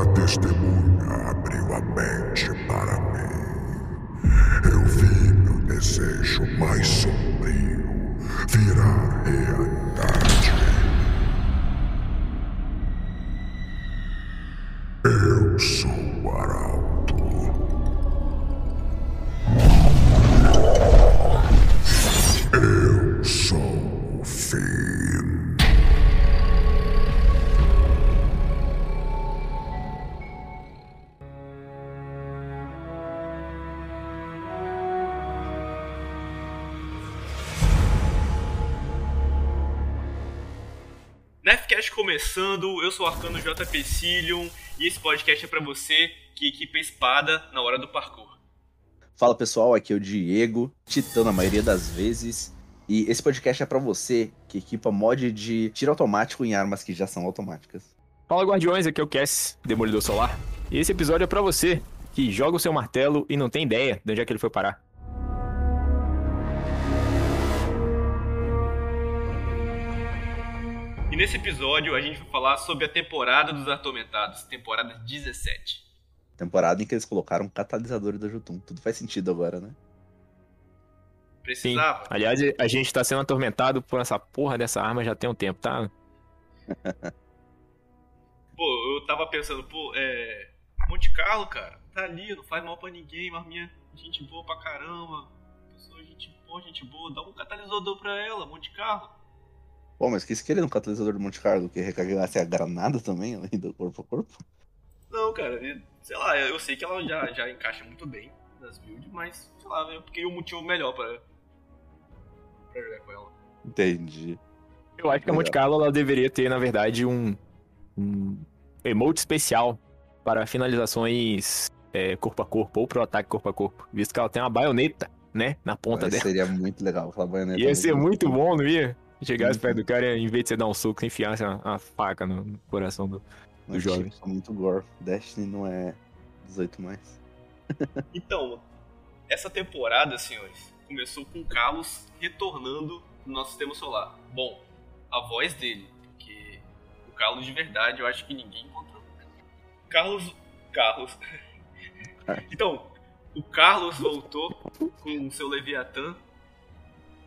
Uma testemunha abriu a mente para mim. Eu vi meu desejo mais sombrio virar realidade. Começando, eu sou o Arcano JP Cillion e esse podcast é pra você que equipa espada na hora do parkour. Fala pessoal, aqui é o Diego, titã na maioria das vezes. E esse podcast é pra você que equipa mod de tiro automático em armas que já são automáticas. Fala Guardiões, aqui é o Cass, Demolidor Solar. E esse episódio é pra você que joga o seu martelo e não tem ideia de onde é que ele foi parar. Nesse episódio a gente vai falar sobre a temporada dos Atormentados, temporada 17. Temporada em que eles colocaram catalisador da Jotun. Tudo faz sentido agora, né? Sim. Precisava? Aliás, a gente tá sendo atormentado por essa porra dessa arma já tem um tempo, tá? Pô, eu tava pensando, pô, é. Monte Carlo, cara, tá ali, não faz mal pra ninguém, mas minha gente boa pra caramba. Pessoa, gente boa, gente boa, dá um catalisador pra ela, Monte Carlo. Pô, mas que querer no catalisador do Monte Carlo que recarregasse a granada também, além do corpo a corpo? Não, cara, e- sei lá, eu sei que ela já, já encaixa muito bem nas builds, mas, sei lá, eu fiquei um motivo melhor pra, pra jogar com ela. Entendi. Eu acho que a Monte Carlo ela deveria ter, na verdade, um, um emote especial para finalizações é, corpo a corpo ou pro ataque corpo a corpo, visto que ela tem uma baioneta, né, na ponta Mas dela. seria muito legal aquela baioneta. Ia ser muito bom, não ia? Chegasse perto do cara e, em vez de você dar um soco, você enfiasse uma, uma faca no, no coração do. Mas, jovem. tipo, muito gore. Destiny não é 18 mais. Então, essa temporada, senhores, começou com o Carlos retornando no nosso sistema solar. Bom, a voz dele, porque o Carlos de verdade eu acho que ninguém encontrou. Carlos. Carlos. Então, o Carlos voltou com o seu Leviatã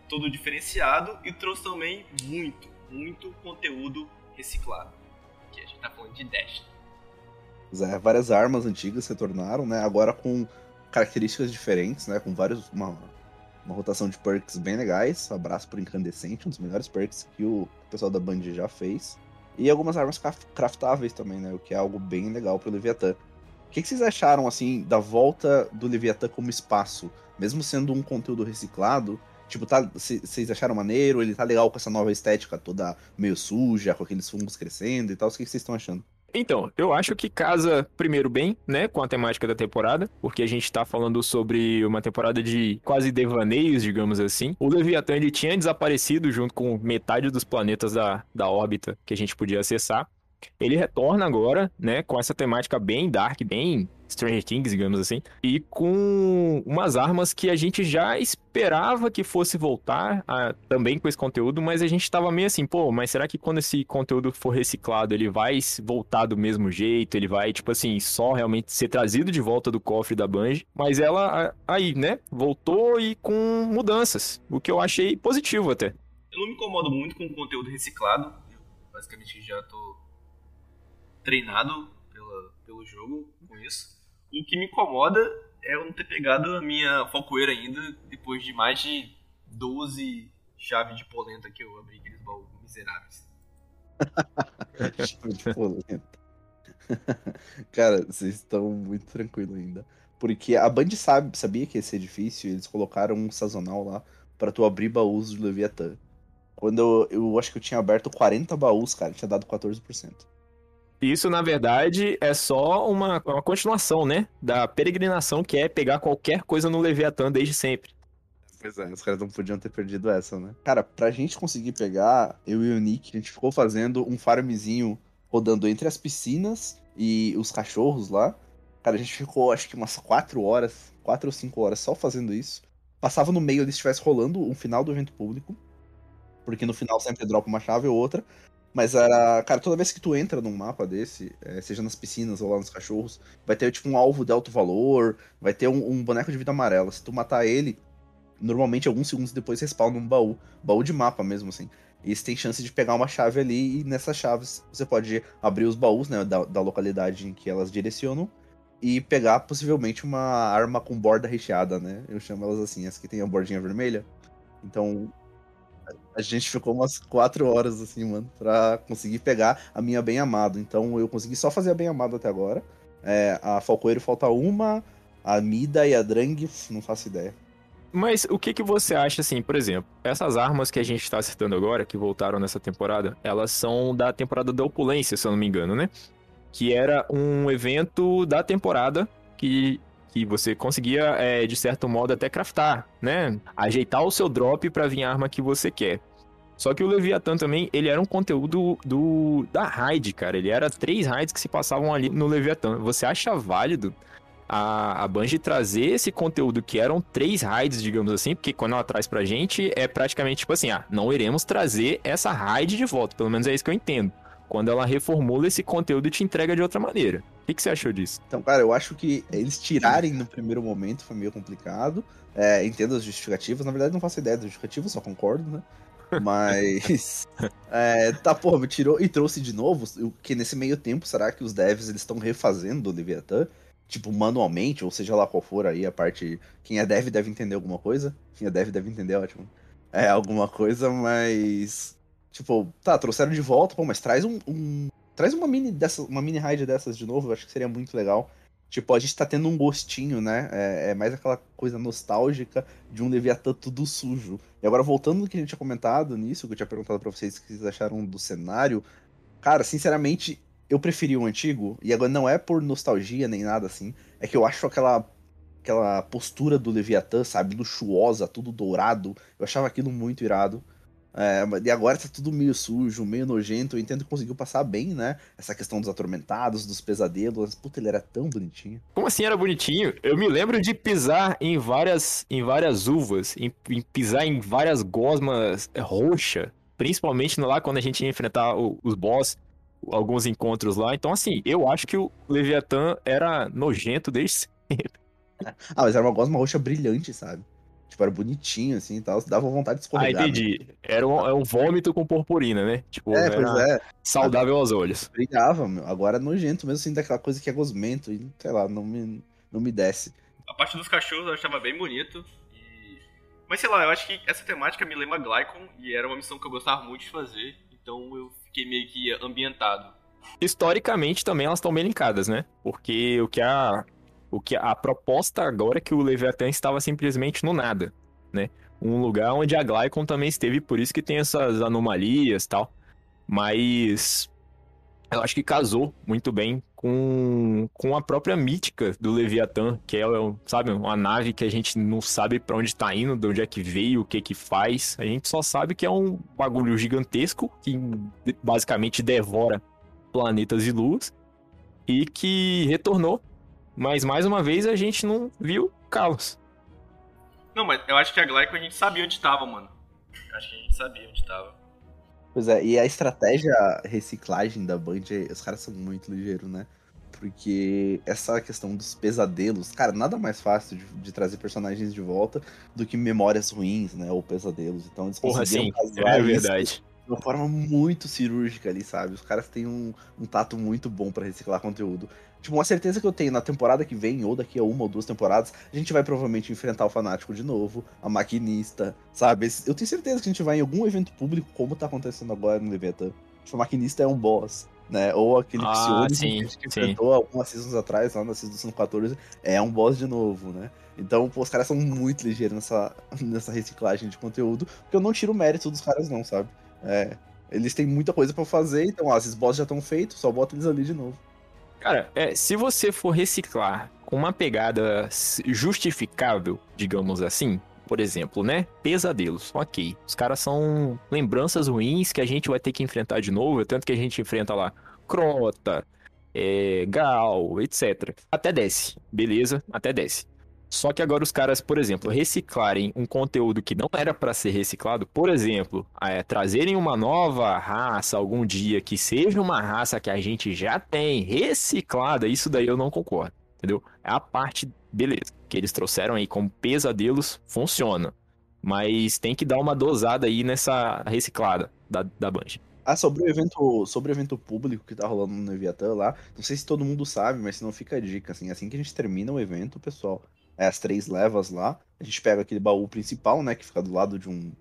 todo diferenciado e trouxe também muito, muito conteúdo reciclado. Que a gente tá falando de Destiny. É, várias armas antigas se tornaram, né? Agora com características diferentes, né? Com vários. Uma, uma rotação de perks bem legais. Abraço por Incandescente, um dos melhores perks que o pessoal da Band já fez. E algumas armas craf- craftáveis também, né? O que é algo bem legal pro Leviatã. O que, que vocês acharam, assim, da volta do Leviatã como espaço? Mesmo sendo um conteúdo reciclado, tipo, tá, vocês acharam maneiro? Ele tá legal com essa nova estética toda meio suja, com aqueles fungos crescendo e tal? O que, vocês estão achando? Então, eu acho que casa primeiro bem, né, com a temática da temporada, porque a gente tá falando sobre uma temporada de quase devaneios, digamos assim. O Leviatã ele tinha desaparecido junto com metade dos planetas da, da órbita que a gente podia acessar. Ele retorna agora, né, com essa temática bem dark, bem Stranger Things, digamos assim, e com umas armas que a gente já esperava que fosse voltar a- também com esse conteúdo, mas a gente tava meio assim, pô, mas será que quando esse conteúdo for reciclado, ele vai voltar do mesmo jeito? Ele vai, tipo assim, só realmente ser trazido de volta do cofre da Bungie? Mas ela, aí, né, voltou e com mudanças, o que eu achei positivo até. Eu não me incomodo muito com conteúdo reciclado. Eu basicamente já tô treinado pela, pelo jogo com isso. O que me incomoda é eu não ter pegado a minha falcoeira ainda depois de mais de 12 chaves de polenta que eu abri aqueles baús miseráveis. de polenta. Cara, vocês estão muito tranquilos ainda. Porque a Band sabe, sabia que ia ser difícil eles colocaram um sazonal lá pra tu abrir baús de Leviatã. Quando eu, eu acho que eu tinha aberto 40 baús, cara, tinha dado 14%. Isso, na verdade, é só uma, uma continuação, né, da peregrinação que é pegar qualquer coisa no Leviatã desde sempre. Pois é, os caras não podiam ter perdido essa, né? Cara, pra gente conseguir pegar, eu e o Nick, a gente ficou fazendo um farmzinho rodando entre as piscinas e os cachorros lá. Cara, a gente ficou acho que umas 4 horas, 4 ou 5 horas só fazendo isso. Passava no meio ali se estivesse rolando um final do evento público. Porque no final sempre dropa uma chave ou outra. Mas era. Cara, toda vez que tu entra num mapa desse, é, seja nas piscinas ou lá nos cachorros, vai ter tipo um alvo de alto valor, vai ter um, um boneco de vida amarela. Se tu matar ele, normalmente alguns segundos depois respawna um baú. Baú de mapa mesmo, assim. E você tem chance de pegar uma chave ali, e nessas chaves você pode abrir os baús, né? Da, da localidade em que elas direcionam. E pegar possivelmente uma arma com borda recheada, né? Eu chamo elas assim, as que tem a bordinha vermelha. Então, a gente ficou umas quatro horas, assim, mano, pra conseguir pegar a minha bem amado. Então eu consegui só fazer a bem amado até agora. É, a Falcoeiro falta uma, a Mida e a Drang, não faço ideia. Mas o que, que você acha, assim, por exemplo, essas armas que a gente tá acertando agora, que voltaram nessa temporada, elas são da temporada da Opulência, se eu não me engano, né? Que era um evento da temporada que que você conseguia, é, de certo modo, até craftar, né? Ajeitar o seu drop para vir a arma que você quer. Só que o Leviathan também, ele era um conteúdo do da raid, cara. Ele era três raids que se passavam ali no Leviathan. Você acha válido a, a Bungie trazer esse conteúdo que eram três raids, digamos assim? Porque quando ela traz pra gente, é praticamente tipo assim, ah, não iremos trazer essa raid de volta. Pelo menos é isso que eu entendo. Quando ela reformula esse conteúdo e te entrega de outra maneira. O que, que, você achou disso? Então, cara, eu acho que eles tirarem no primeiro momento foi meio complicado. É, entendo as justificativas. Na verdade, não faço ideia das justificativas, só concordo, né? Mas. é, tá, porra, me tirou e trouxe de novo. Que nesse meio tempo, será que os devs eles estão refazendo o Leviathan? Tipo, manualmente, ou seja lá qual for aí a parte. Quem é dev deve entender alguma coisa. Quem é dev deve entender, ótimo. É alguma coisa, mas. Tipo, tá, trouxeram de volta, pô, mas traz um, um Traz uma mini, dessa, uma mini raid dessas de novo, eu acho que seria muito legal. Tipo, a gente tá tendo um gostinho, né? É, é, mais aquela coisa nostálgica de um Leviatã tudo sujo. E agora, voltando no que a gente tinha comentado nisso, que eu tinha perguntado pra vocês o que vocês acharam do cenário. Cara, sinceramente, eu preferi o antigo. E agora não é por nostalgia nem nada assim. É que eu acho aquela, aquela postura do Leviatã, sabe? Luxuosa, tudo dourado. Eu achava aquilo muito irado. É, e agora tá tudo meio sujo, meio nojento. Eu entendo que conseguiu passar bem, né? Essa questão dos atormentados, dos pesadelos. Puta, ele era tão bonitinho. Como assim era bonitinho? Eu me lembro de pisar em várias, em várias uvas, em, em pisar em várias gosmas roxa. Principalmente lá quando a gente ia enfrentar o, os boss, alguns encontros lá. Então, assim, eu acho que o Leviathan era nojento desde sempre. Ah, mas era uma gosma roxa brilhante, sabe? Tipo, era bonitinho, assim e tal. Dava vontade de escorregar. Ah, entendi. Né? Era, um, era um vômito com purpurina, né? Tipo, é, pois é. saudável aos olhos. Brilhava, meu. Agora é nojento mesmo, assim, daquela coisa que é gosmento. E, sei lá, não me, não me desce. A parte dos cachorros eu achava bem bonito. E... Mas sei lá, eu acho que essa temática me lembra Glycon. E era uma missão que eu gostava muito de fazer. Então eu fiquei meio que ambientado. Historicamente também elas estão bem linkadas, né? Porque o que a o que a proposta agora é que o Leviathan estava simplesmente no nada, né? Um lugar onde a Glycon também esteve, por isso que tem essas anomalias tal. Mas eu acho que casou muito bem com, com a própria mítica do Leviathan, que é, sabe, uma nave que a gente não sabe para onde está indo, de onde é que veio, o que que faz. A gente só sabe que é um bagulho gigantesco que basicamente devora planetas e luas e que retornou mas mais uma vez a gente não viu Carlos. Não, mas eu acho que a Glyco a gente sabia onde estava, mano. Eu acho que a gente sabia onde estava. Pois é, e a estratégia reciclagem da Band, os caras são muito ligeiros, né? Porque essa questão dos pesadelos, cara, nada mais fácil de, de, trazer personagens de volta do que memórias ruins, né? Ou pesadelos. Então eles Porra, sim, é verdade. De uma forma muito cirúrgica ali, sabe? Os caras têm um, um tato muito bom para reciclar conteúdo. Tipo, uma certeza que eu tenho na temporada que vem, ou daqui a uma ou duas temporadas, a gente vai provavelmente enfrentar o Fanático de novo, a Maquinista, sabe? Eu tenho certeza que a gente vai em algum evento público, como tá acontecendo agora no Leviathan. Tipo, a Maquinista é um boss, né? Ou aquele ah, Psionis sim, que a gente enfrentou algumas seasons atrás, lá na season 14, é um boss de novo, né? Então, pô, os caras são muito ligeiros nessa, nessa reciclagem de conteúdo, porque eu não tiro o mérito dos caras não, sabe? É, eles têm muita coisa para fazer, então, ó, esses já estão feitos, só bota eles ali de novo. Cara, é, se você for reciclar com uma pegada justificável, digamos assim, por exemplo, né? Pesadelos, ok. Os caras são lembranças ruins que a gente vai ter que enfrentar de novo, tanto que a gente enfrenta lá Crota, é, Gal, etc. Até desce, beleza? Até desce. Só que agora os caras, por exemplo, reciclarem um conteúdo que não era para ser reciclado, por exemplo, é, trazerem uma nova raça algum dia que seja uma raça que a gente já tem reciclada, isso daí eu não concordo, entendeu? É a parte, beleza, que eles trouxeram aí como pesadelos, funciona. Mas tem que dar uma dosada aí nessa reciclada da, da Bungie. Ah, sobre o evento, sobre o evento público que tá rolando no Leviatã lá, não sei se todo mundo sabe, mas se não fica a dica, assim, assim que a gente termina o evento, pessoal, é, as três levas lá, a gente pega aquele baú principal, né, que fica do lado de um,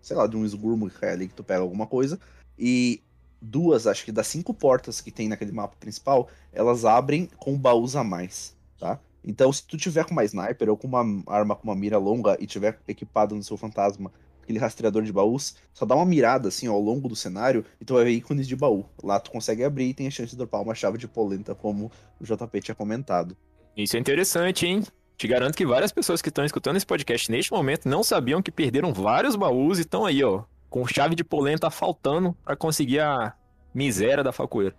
sei lá, de um esgurmo que cai ali que tu pega alguma coisa, e duas, acho que das cinco portas que tem naquele mapa principal, elas abrem com baús a mais, tá? Então, se tu tiver com uma sniper ou com uma arma com uma mira longa e tiver equipado no seu fantasma aquele rastreador de baús, só dá uma mirada assim ó, ao longo do cenário e tu vai ver ícones de baú. Lá tu consegue abrir e tem a chance de dropar uma chave de polenta, como o JP tinha comentado. Isso é interessante, hein? Te garanto que várias pessoas que estão escutando esse podcast neste momento não sabiam que perderam vários baús e estão aí, ó, com chave de polenta faltando para conseguir a miséria da facueira.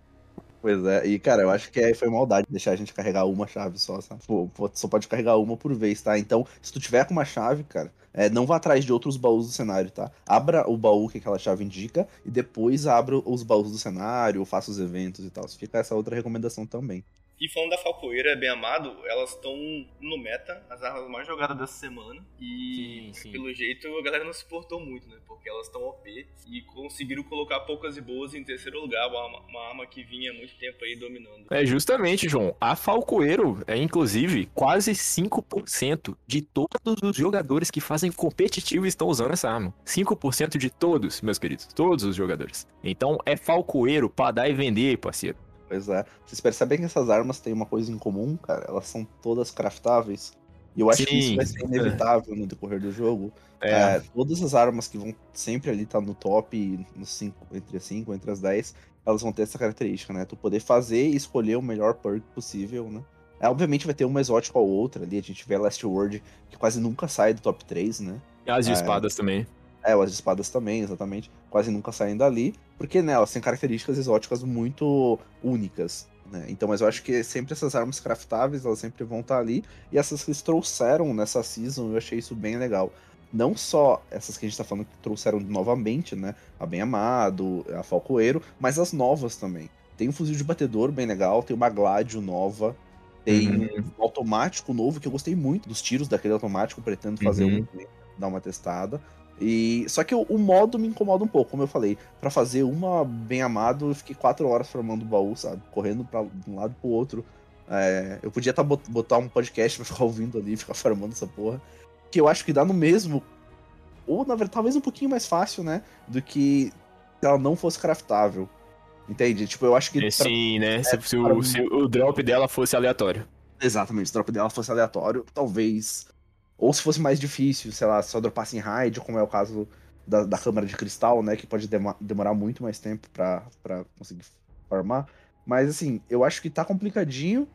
Pois é, e cara, eu acho que aí foi maldade deixar a gente carregar uma chave só, sabe? Pô, só pode carregar uma por vez, tá? Então, se tu tiver com uma chave, cara, é, não vá atrás de outros baús do cenário, tá? Abra o baú que aquela chave indica e depois abra os baús do cenário, faça os eventos e tal. Fica essa outra recomendação também. E falando da Falcoeira, bem amado, elas estão no meta, as armas mais jogadas dessa semana. E sim, sim. pelo jeito a galera não se portou muito, né? Porque elas estão OP e conseguiram colocar poucas e boas em terceiro lugar, uma, uma arma que vinha há muito tempo aí dominando. É justamente, João. A Falcoeiro é inclusive quase 5% de todos os jogadores que fazem competitivo estão usando essa arma. 5% de todos, meus queridos, todos os jogadores. Então é Falcoeiro para dar e vender, parceiro. Pois é. Vocês percebem que essas armas têm uma coisa em comum, cara? Elas são todas craftáveis. E eu acho Sim, que isso vai ser inevitável é. no decorrer do jogo. É. É, todas as armas que vão sempre ali estar tá no top, no cinco, entre as 5, entre as 10, elas vão ter essa característica, né? Tu poder fazer e escolher o melhor perk possível, né? É, obviamente vai ter uma exótica ou outra ali. A gente vê a Last World, que quase nunca sai do top 3, né? E as de é, espadas também. É, as espadas também, exatamente. Quase nunca saem dali. Porque, né, elas têm características exóticas muito únicas. Né? Então, mas eu acho que sempre essas armas craftáveis, elas sempre vão estar ali. E essas que eles trouxeram nessa season, eu achei isso bem legal. Não só essas que a gente tá falando que trouxeram novamente, né? A Bem Amado, a Falcoeiro, mas as novas também. Tem um fuzil de batedor bem legal, tem uma Gladio nova, tem uhum. um automático novo, que eu gostei muito dos tiros daquele automático, pretendo fazer uhum. um, dar uma testada. E só que o, o, modo me incomoda um pouco, como eu falei. para fazer uma bem amado, eu fiquei quatro horas formando o baú, sabe? Correndo para de um lado pro outro. É, eu podia tá, botar um podcast pra ficar ouvindo ali, ficar farmando essa porra. Que eu acho que dá no mesmo. Ou, na verdade, talvez um pouquinho mais fácil, né? Do que se ela não fosse craftável. Entende? Tipo, eu acho que. É, sim, né? É, se, se, o, se, o, drop dela fosse aleatório. Exatamente, se o drop dela fosse aleatório, talvez ou se fosse mais difícil, sei lá, só dropasse em raid, como é o caso da, da câmara de cristal, né? Que pode demorar muito mais tempo pra, pra conseguir farmar. Mas assim, eu acho que tá complicadinho,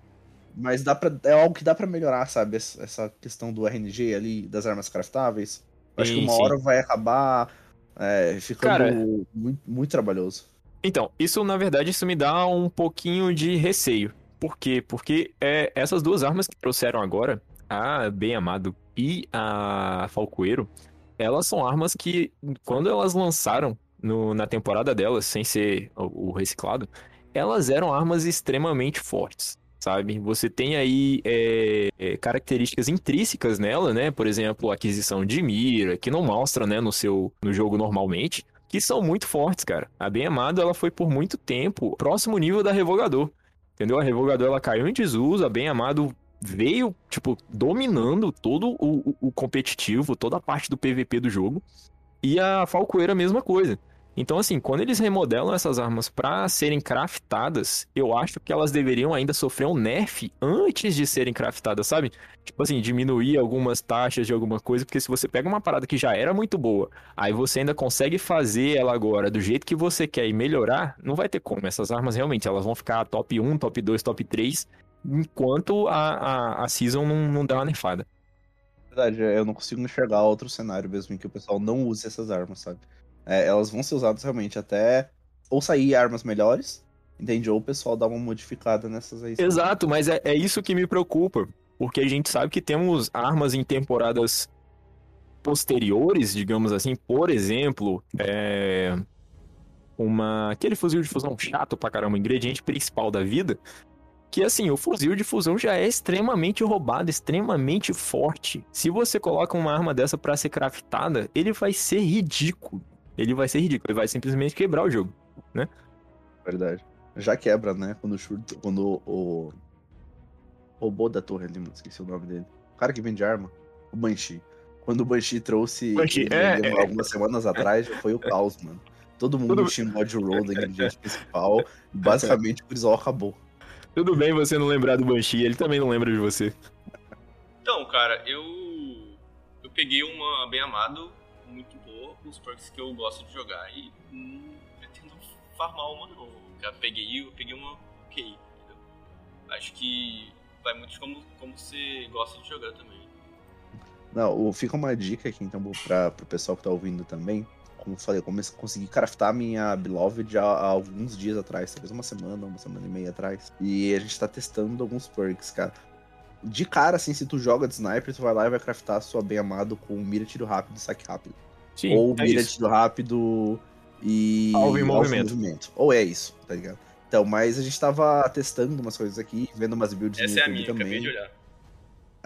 mas dá pra, é algo que dá para melhorar, sabe? Essa questão do RNG ali, das armas craftáveis. Eu acho sim, que uma sim. hora vai acabar é, ficando Cara, muito, muito trabalhoso. Então, isso na verdade isso me dá um pouquinho de receio. Por quê? Porque é, essas duas armas que trouxeram agora, a Bem Amado e a Falcoeiro, elas são armas que, quando elas lançaram no, na temporada delas, sem ser o, o, reciclado, elas eram armas extremamente fortes, sabe? Você tem aí é, é, características intrínsecas nela, né? Por exemplo, aquisição de mira, que não mostra, né, no seu no jogo normalmente, que são muito fortes, cara. A Bem Amado, ela foi por muito tempo próximo nível da Revogador. Entendeu? A Revogador ela caiu em desuso, a Bem Amado veio, tipo, dominando todo o, o, competitivo, toda a parte do PVP do jogo. E a Falcoeira a mesma coisa. Então, assim, quando eles remodelam essas armas para serem craftadas, eu acho que elas deveriam ainda sofrer um nerf antes de serem craftadas, sabe? Tipo assim, diminuir algumas taxas de alguma coisa, porque se você pega uma parada que já era muito boa, aí você ainda consegue fazer ela agora do jeito que você quer e melhorar, não vai ter como. Essas armas realmente, elas vão ficar top 1, top 2, top 3, enquanto a, a, a season não, não dá uma nerfada. Verdade, eu não consigo enxergar outro cenário mesmo em que o pessoal não use essas armas, sabe? É, elas vão ser usadas realmente até ou sair armas melhores, entende? Ou o pessoal dá uma modificada nessas aí. Exato, mas é, é isso que me preocupa. porque a gente sabe que temos armas em temporadas posteriores, digamos assim, por exemplo, é, uma aquele fuzil de fusão chato pra caramba, ingrediente principal da vida, que assim, o fuzil de fusão já é extremamente roubado, extremamente forte. Se você coloca uma arma dessa para ser craftada, ele vai ser ridículo. Ele vai ser ridículo, ele vai simplesmente quebrar o jogo, né? Verdade. Já quebra, né? Quando o Shur, quando o robô da torre ali, mano, esqueci o nome dele. O cara que vende arma, o Banshee. Quando o Banshee trouxe Banshee, ele é, é. algumas semanas atrás, foi o caos, mano. Todo mundo tinha um mod roll da ingrediente principal. Basicamente, o Crisol acabou. Tudo bem você não lembrar do Banshee, ele também não lembra de você. Então, cara, eu. Eu peguei uma bem amado, muito boa, com os perks que eu gosto de jogar e não pretendo farmar uma não. Já peguei, eu peguei uma ok, entendeu? Acho que vai muito de como, como você gosta de jogar também. Não, fica uma dica aqui, então, pra, pro pessoal que tá ouvindo também. Como eu falei, eu comecei, consegui craftar minha Beloved há, há alguns dias atrás, talvez uma semana, uma semana e meia atrás. E a gente tá testando alguns perks, cara. De cara, assim, se tu joga de sniper, tu vai lá e vai craftar a sua bem amado com mira, tiro rápido e saque rápido. Sim, Ou é mira, isso. tiro rápido e. Alvo em movimento. Ou é isso, tá ligado? Então, mas a gente tava testando umas coisas aqui, vendo umas builds Essa no é a minha, acabei também. de olhar.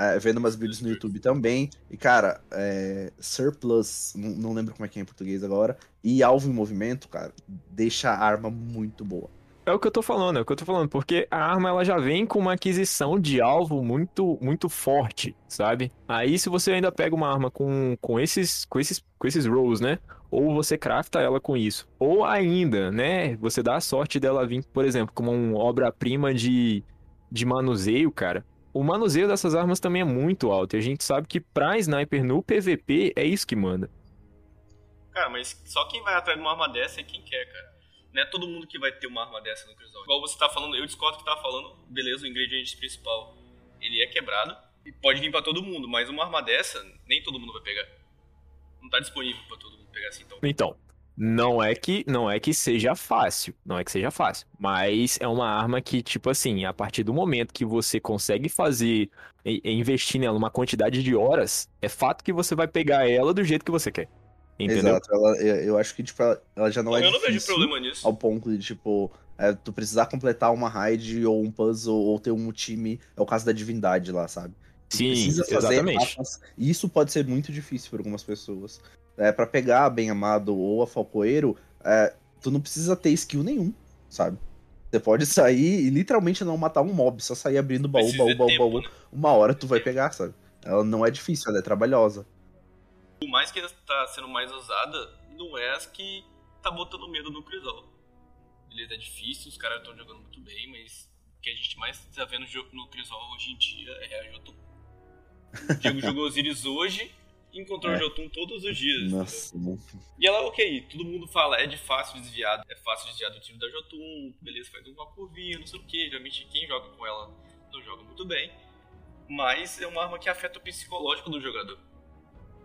É, vendo umas builds no YouTube também. E, cara, é, Surplus, não, não lembro como é que é em português agora. E alvo em movimento, cara, deixa a arma muito boa. É o que eu tô falando, é o que eu tô falando, porque a arma ela já vem com uma aquisição de alvo muito muito forte, sabe? Aí se você ainda pega uma arma com, com esses com esses com esses rolls, né? Ou você crafta ela com isso, ou ainda, né, você dá a sorte dela vir, por exemplo, como uma obra-prima de de manuseio, cara. O manuseio dessas armas também é muito alto, e a gente sabe que pra sniper no PVP é isso que manda. Cara, mas só quem vai atrás de uma arma dessa é quem quer, cara. Não é todo mundo que vai ter uma arma dessa no Crisol. Igual você tá falando, eu discordo que tá falando, beleza, o ingrediente principal, ele é quebrado e pode vir pra todo mundo, mas uma arma dessa, nem todo mundo vai pegar. Não tá disponível pra todo mundo pegar assim, então. Então, não é que não é que seja fácil, não é que seja fácil, mas é uma arma que tipo assim, a partir do momento que você consegue fazer e- e investir nela uma quantidade de horas, é fato que você vai pegar ela do jeito que você quer. Entendeu? Exato. Ela, eu, acho que, tipo, ela, já não é eu não vejo problema nisso. ao ponto de, tipo, é, tu precisar completar uma raid ou um puzzle ou ter um time. É o caso da divindade lá, sabe? Tu Sim, precisa fazer exatamente. etapas, e isso pode ser muito difícil para algumas pessoas. É, para pegar a Bem Amado ou a Falcoeiro, é, tu não precisa ter skill nenhum, sabe? Você pode sair e literalmente não matar um mob, só sair abrindo baú, Precisa baú, baú, tempo, baú. né? Uma hora tu vai pegar, sabe? Ela não é difícil, ela é trabalhosa. Por mais que ela tá sendo mais usada, não é as que tá botando medo no Crisol. Beleza, é difícil, os caras estão jogando muito bem, mas o que a gente mais tá vendo no Crisol hoje em dia é a Jotun. O Diego jogou Osiris hoje encontrou É. a Jotun todos os dias. Nossa, não- E ela, ok, todo mundo fala, é de fácil desviar, é fácil desviar do tiro da Jotun, beleza, faz uma curvinha, não sei o que, geralmente quem joga com ela não joga muito bem, mas é uma arma que afeta o psicológico do jogador.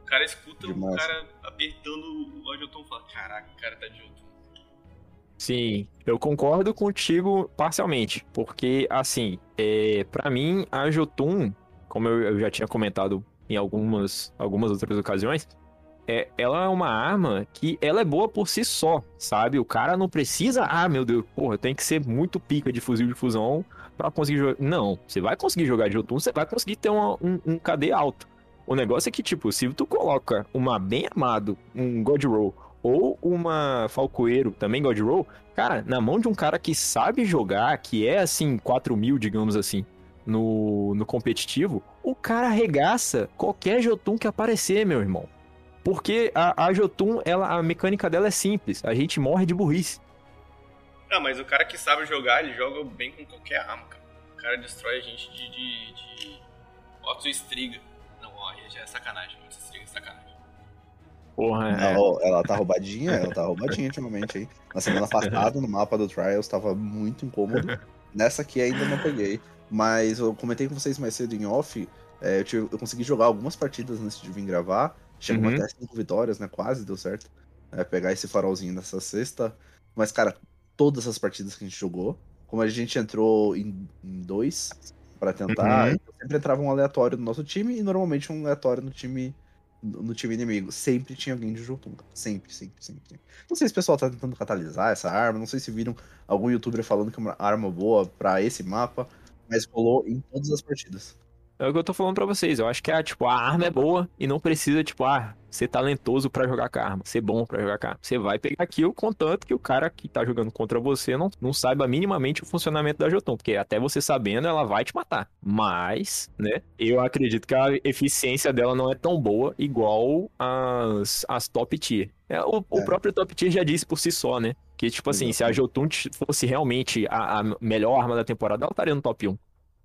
O cara escuta Demais. o cara apertando o Jotun e fala, caraca, o cara tá de Jotun. Sim, eu concordo contigo parcialmente, porque assim, é, para mim a Jotun, como eu, eu já tinha comentado em algumas, algumas outras ocasiões, é, ela é uma arma que ela é boa por si só, sabe? O cara não precisa, ah, meu Deus, porra, tem que ser muito pica de fuzil de fusão pra conseguir jogar. Não, você vai conseguir jogar de Jotun, você vai conseguir ter uma- um, um KD alto. O negócio é que, tipo, se tu coloca uma bem amado, um God Roll, ou uma Falcoeiro, também God Roll, cara, na mão de um cara que sabe jogar, que é assim, 4 mil, digamos assim, no, no competitivo, o cara arregaça qualquer Jotun que aparecer, meu irmão. Porque a, a Jotun, ela, a mecânica dela é simples, a gente morre de burrice. Ah, mas o cara que sabe jogar, ele joga bem com qualquer arma, cara. O cara destrói a gente de. de, de... Otto Striga. Não, ó, já é sacanagem. Otto Striga é sacanagem. Porra, é. Ela, ela tá roubadinha, ela tá roubadinha ultimamente aí. Na semana passada, no mapa do Trials, tava muito incômodo. Nessa aqui ainda não peguei. Mas eu comentei com vocês mais cedo em off. é, eu, tive- eu consegui jogar algumas partidas antes de vir gravar. Chegou Uhum. até cinco vitórias, né? Quase deu certo. É, pegar esse farolzinho nessa sexta. Mas, cara, todas as partidas que a gente jogou, como a gente entrou em, em dois, Pra tentar. Uhum. Sempre entrava um aleatório no nosso time e normalmente um aleatório no time no time inimigo. Sempre tinha alguém de Jotun, cara. Sempre, sempre, sempre. Não sei se o pessoal tá tentando catalisar essa arma, não sei se viram algum youtuber falando que é uma arma boa pra esse mapa, mas rolou em todas as partidas. É o que eu tô falando pra vocês. Eu acho que a, tipo, a arma é boa e não precisa, tipo, ah, ser talentoso pra jogar com a arma, ser bom pra jogar com a arma. Você vai pegar kill, contanto que o cara que tá jogando contra você não, não saiba minimamente o funcionamento da Jotun, porque até você sabendo, ela vai te matar. Mas, né, eu acredito que a eficiência dela não é tão boa igual as, as top tier. É, o, o É. próprio top tier já disse por si só, né? Que, tipo assim, se a Jotun fosse realmente a, a melhor arma da temporada, ela estaria no top 1.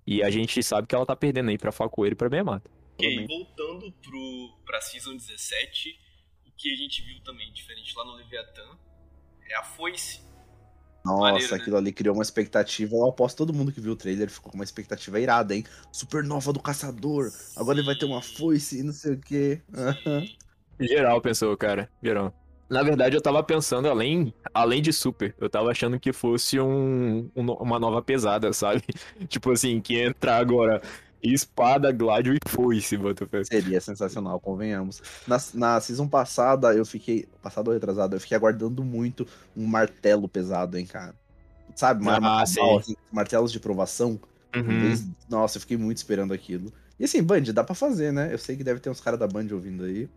E a gente sabe que ela tá perdendo aí pra Facoeiro e pra Behemoth. Ok, Realmente. voltando pro, pra Season 17, o que a gente viu também diferente lá no Leviathan é a foice. Nossa, Maneiro, né? aquilo ali criou uma expectativa. Eu aposto todo mundo que viu o trailer ficou com uma expectativa irada, hein? Supernova do caçador. Agora ele vai ter uma foice e não sei o quê. Geral pensou, cara. Geral. Na verdade, eu tava pensando além, além de super, eu tava achando que fosse um, um uma nova pesada, sabe? tipo assim, que entrar agora espada, gládio e foice, bota fé. Seria sensacional, convenhamos. Na, na season passada, eu fiquei. Passado ou retrasado, eu fiquei aguardando muito um martelo pesado, hein, cara. Sabe, uma Ah, cabal, sei. assim, martelos de provação. Uhum. Nossa, eu fiquei muito esperando aquilo. E assim, Band, dá pra fazer, né? Eu sei que deve ter uns caras da Band ouvindo aí.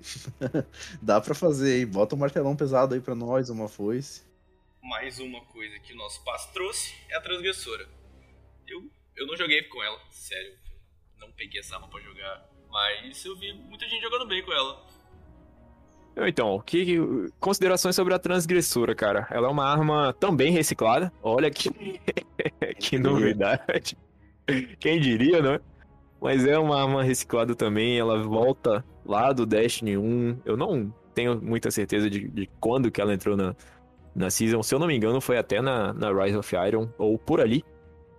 dá pra fazer, hein? Bota um martelão pesado aí pra nós, uma foice. Mais uma coisa que o nosso passo trouxe é a transgressora. Eu, eu não joguei com ela, sério. Não peguei essa arma pra jogar. Mas eu vi muita gente jogando bem com ela. Então, que, considerações sobre a transgressora, cara. Ela é uma arma também reciclada. Olha que, que novidade. Quem diria, não é? Mas é uma arma reciclada também. Ela volta lá do Destiny 1. Eu não tenho muita certeza de, de quando que ela entrou na, na Season. Se eu não me engano, foi até na, na Rise of Iron, ou por ali,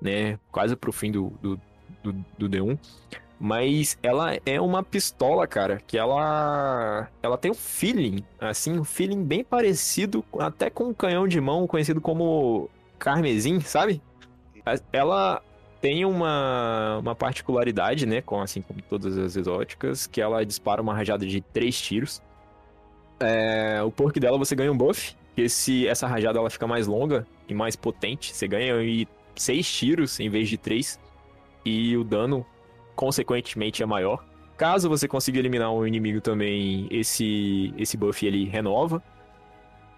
né? Quase pro fim do, do, do, do D1. Mas ela é uma pistola, cara, que ela ela tem um feeling, assim, um feeling bem parecido até com um canhão de mão conhecido como carmesim, sabe? Ela tem uma, uma particularidade, né, com assim como todas as exóticas, que ela dispara uma rajada de três tiros. É, o perk dela você ganha um buff, que esse, essa rajada ela fica mais longa e mais potente. Você ganha aí seis tiros em vez de três. E o dano, consequentemente, é maior. Caso você consiga eliminar um inimigo também, esse, esse buff ele renova.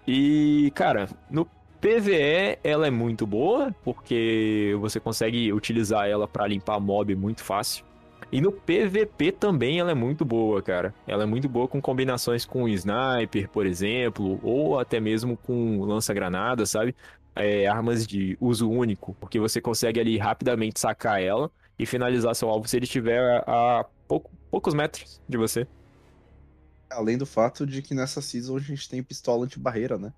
E, cara, no PVE ela é muito boa, porque você consegue utilizar ela pra limpar mob muito fácil. E no PVP também ela é muito boa, cara. Ela é muito boa com combinações com sniper, por exemplo, ou até mesmo com lança-granada, sabe? É, armas de uso único, porque você consegue ali rapidamente sacar ela e finalizar seu alvo se ele estiver a pouco- poucos metros de você. Além do fato de que nessa season a gente tem pistola anti-barreira, né?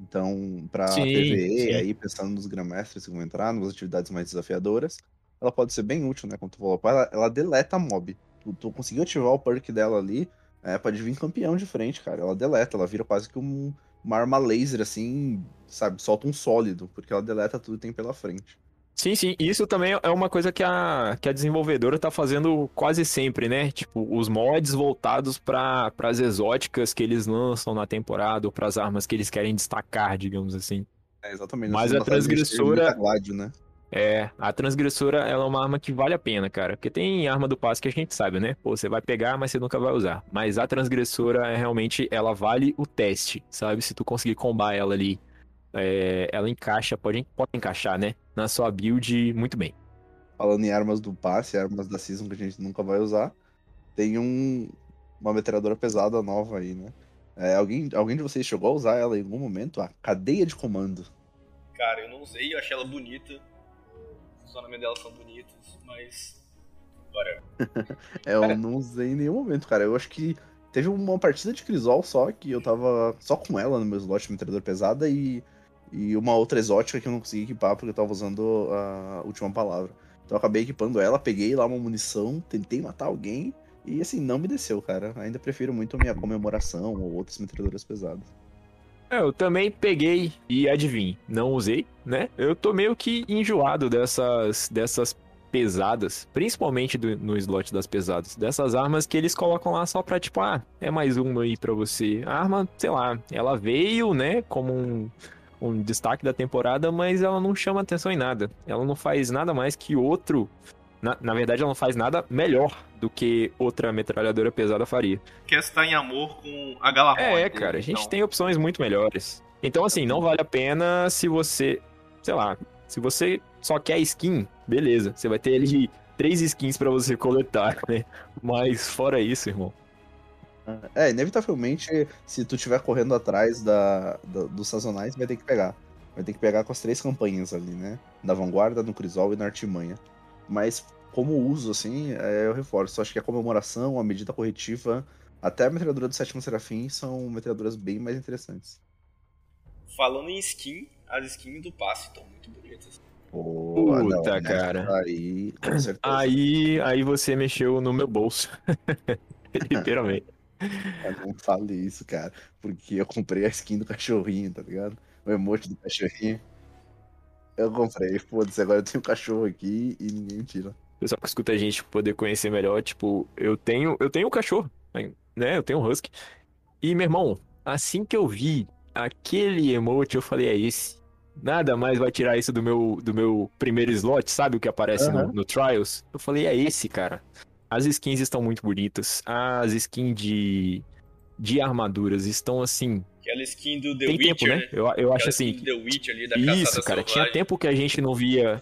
Então, pra Sim, PVE, sim. aí pensando nos Grandmestres que vão entrar, nas atividades mais desafiadoras, ela pode ser bem útil, né? Como tu falou, ela, ela deleta mob. Tu, tu conseguiu ativar o perk dela ali, é, pode vir campeão de frente, cara. Ela deleta, ela vira quase que um- uma arma laser, assim, sabe? Solta um sólido, porque ela deleta tudo que tem pela frente. Sim, sim, isso também é uma coisa que a, que a desenvolvedora tá fazendo quase sempre, né? Tipo, os mods voltados para as exóticas que eles lançam na temporada ou para as armas que eles querem destacar, digamos assim. É, exatamente. Mas a temos bastante transgressora- gládio, né? É, a transgressora ela é uma arma que vale a pena, cara. Porque tem arma do passe que a gente sabe, né? Pô, você vai pegar, mas você nunca vai usar. Mas a transgressora é realmente, ela vale o teste, sabe? Se tu conseguir combar ela ali, é, ela encaixa, pode, pode encaixar, né? Na sua build muito bem. Falando em armas do passe, armas da season que a gente nunca vai usar, tem um, uma metralhadora pesada nova aí, né? É, alguém, alguém de vocês chegou a usar ela em algum momento? A cadeia de comando. Cara, eu não usei, eu achei ela bonita. Os funcionamentos dela são bonitos, mas. Bora. É, eu não usei em nenhum momento, cara. Eu acho que teve uma partida de Crisol só, que eu tava só com ela no meu slot de metralhadora pesada e, e uma outra exótica que eu não consegui equipar porque eu tava usando a última palavra. Então eu acabei equipando ela, peguei lá uma munição, tentei matar alguém e assim, não me desceu, cara. Ainda prefiro muito a minha comemoração ou outras metralhadoras pesadas. É, Eu também peguei e adivinhe, não usei, né? Eu tô meio que enjoado dessas, dessas pesadas, principalmente do- no slot das pesadas, dessas armas que eles colocam lá só pra, tipo, ah, é mais uma aí pra você. A arma, sei lá, ela veio, né, como um, um destaque da temporada, mas ela não chama atenção em nada. Ela não faz nada mais que outro. Na, na verdade, ela não faz nada melhor do que outra metralhadora pesada faria. Quer estar em amor com a Galamon. É, entendeu? cara, a gente Então, tem opções muito melhores. Então, assim, não vale a pena se você, sei lá, se você só quer skin, beleza. Você vai ter ali três skins pra você coletar, né? Mas fora isso, irmão. É, inevitavelmente, se tu estiver correndo atrás da, da- dos sazonais, vai ter que pegar. Vai ter que pegar com as três campanhas ali, né? Na vanguarda, no Crisol e na artimanha. Mas, como uso, assim, é, eu reforço. Acho que a comemoração, a medida corretiva, até a metralhadora do sétimo serafim são metralhadoras bem mais interessantes. Falando em skin, as skins do passe estão muito bonitas. Pô, Puta, nessa cara. Aí, com certeza. Aí, aí você mexeu no meu bolso. Literalmente. Cara, Não fale isso, cara. Porque eu comprei a skin do cachorrinho, tá ligado? O emote do cachorrinho. Eu comprei, foda-se, agora eu tenho um cachorro aqui e ninguém tira. Pessoal que escuta a gente poder conhecer melhor, tipo, eu tenho, eu tenho um cachorro, né? Eu tenho um husky. E, meu irmão, assim que eu vi aquele emote, eu falei, é esse. Nada mais vai tirar isso do meu, do meu primeiro slot, sabe o que aparece no, Aham. no Trials? Eu falei, é esse, cara. As skins estão muito bonitas. As skins de, de armaduras estão assim. Aquela skin do The tem Witcher, tempo, né? né? Eu, eu Aquela acho assim. The Witcher ali, da Isso, cara, tinha selvagem. tempo que a gente não via.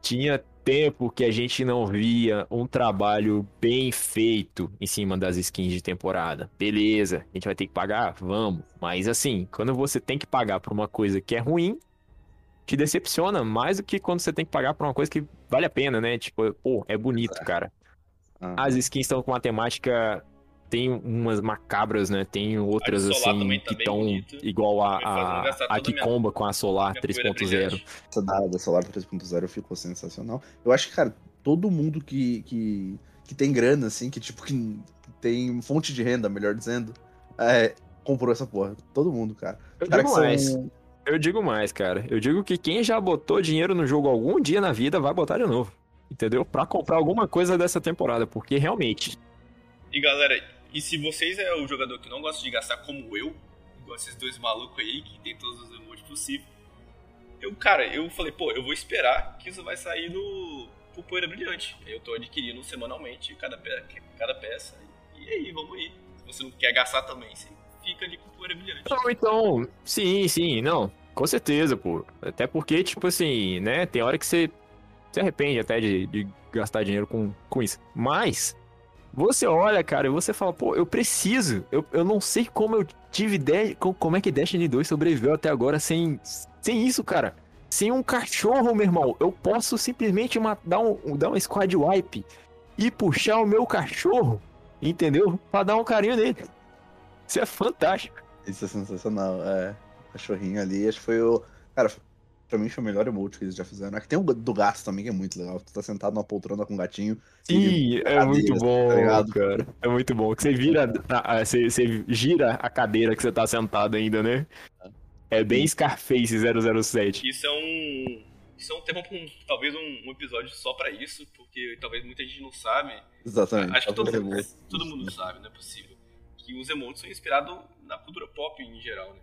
Tinha tempo que a gente não via um trabalho bem feito em cima das skins de temporada. Beleza, a gente vai ter que pagar? Vamos. Mas assim, quando você tem que pagar por uma coisa que é ruim, te decepciona mais do que quando você tem que pagar por uma coisa que vale a pena, né? Tipo, pô, é bonito, cara. Ah, As skins estão com uma temática. Tem umas macabras, né? Tem outras assim também tá que estão igual a, a, a que minha- comba com a Solar minha poeira 3.0. brilhante. essa da, da Solar 3.0 ficou sensacional. Eu acho que, cara, todo mundo que, que, que tem grana, assim, que tipo, que tem fonte de renda, melhor dizendo, é, comprou essa porra. Todo mundo, cara. Eu Os caras digo que mais. são- Eu digo mais, cara. Eu digo que quem já botou dinheiro no jogo algum dia na vida vai botar de novo. Entendeu? Pra comprar alguma coisa dessa temporada. Porque realmente. E galera, e se vocês é o jogador que não gosta de gastar como eu, igual esses dois malucos aí que tem todos os emotes possíveis, eu, cara, eu falei, pô, eu vou esperar que isso vai sair no pro Poeira Brilhante. Eu tô adquirindo semanalmente cada, pe cada peça. E aí, vamos aí. Se você não quer gastar também, você fica ali com Poeira Brilhante. Não, então. Sim, sim, não. Com certeza, pô. Até porque, tipo assim, né? Tem hora que você se arrepende até de, de gastar dinheiro com, com isso. Mas. Você olha, cara, e você fala, pô, eu preciso. Eu, eu não sei como eu tive ideia. co- Como é que Destiny 2 sobreviveu até agora sem, sem isso, cara. Sem um cachorro, meu irmão. Eu posso simplesmente dar um, dar um squad wipe e puxar o meu cachorro, entendeu? Pra dar um carinho nele. Isso é fantástico. Isso é sensacional. É, cachorrinho ali, acho que foi o. Cara, pra mim foi o melhor emote que eles já fizeram. Aqui tem o do gato também, que é muito legal. Tu tá sentado numa poltrona com um gatinho. Sim, é muito tá bom, ligado? cara. É muito bom. Que você vira, a- a- você, você gira a cadeira que você tá sentado ainda, né? É bem Scarface 007. Isso é um. Isso é um tema pra um, talvez um, um episódio só pra isso, porque talvez muita gente não sabe. Exatamente. Acho que todo, todo mundo sabe, não é possível. Que os emotes são inspirados na cultura pop em geral, né?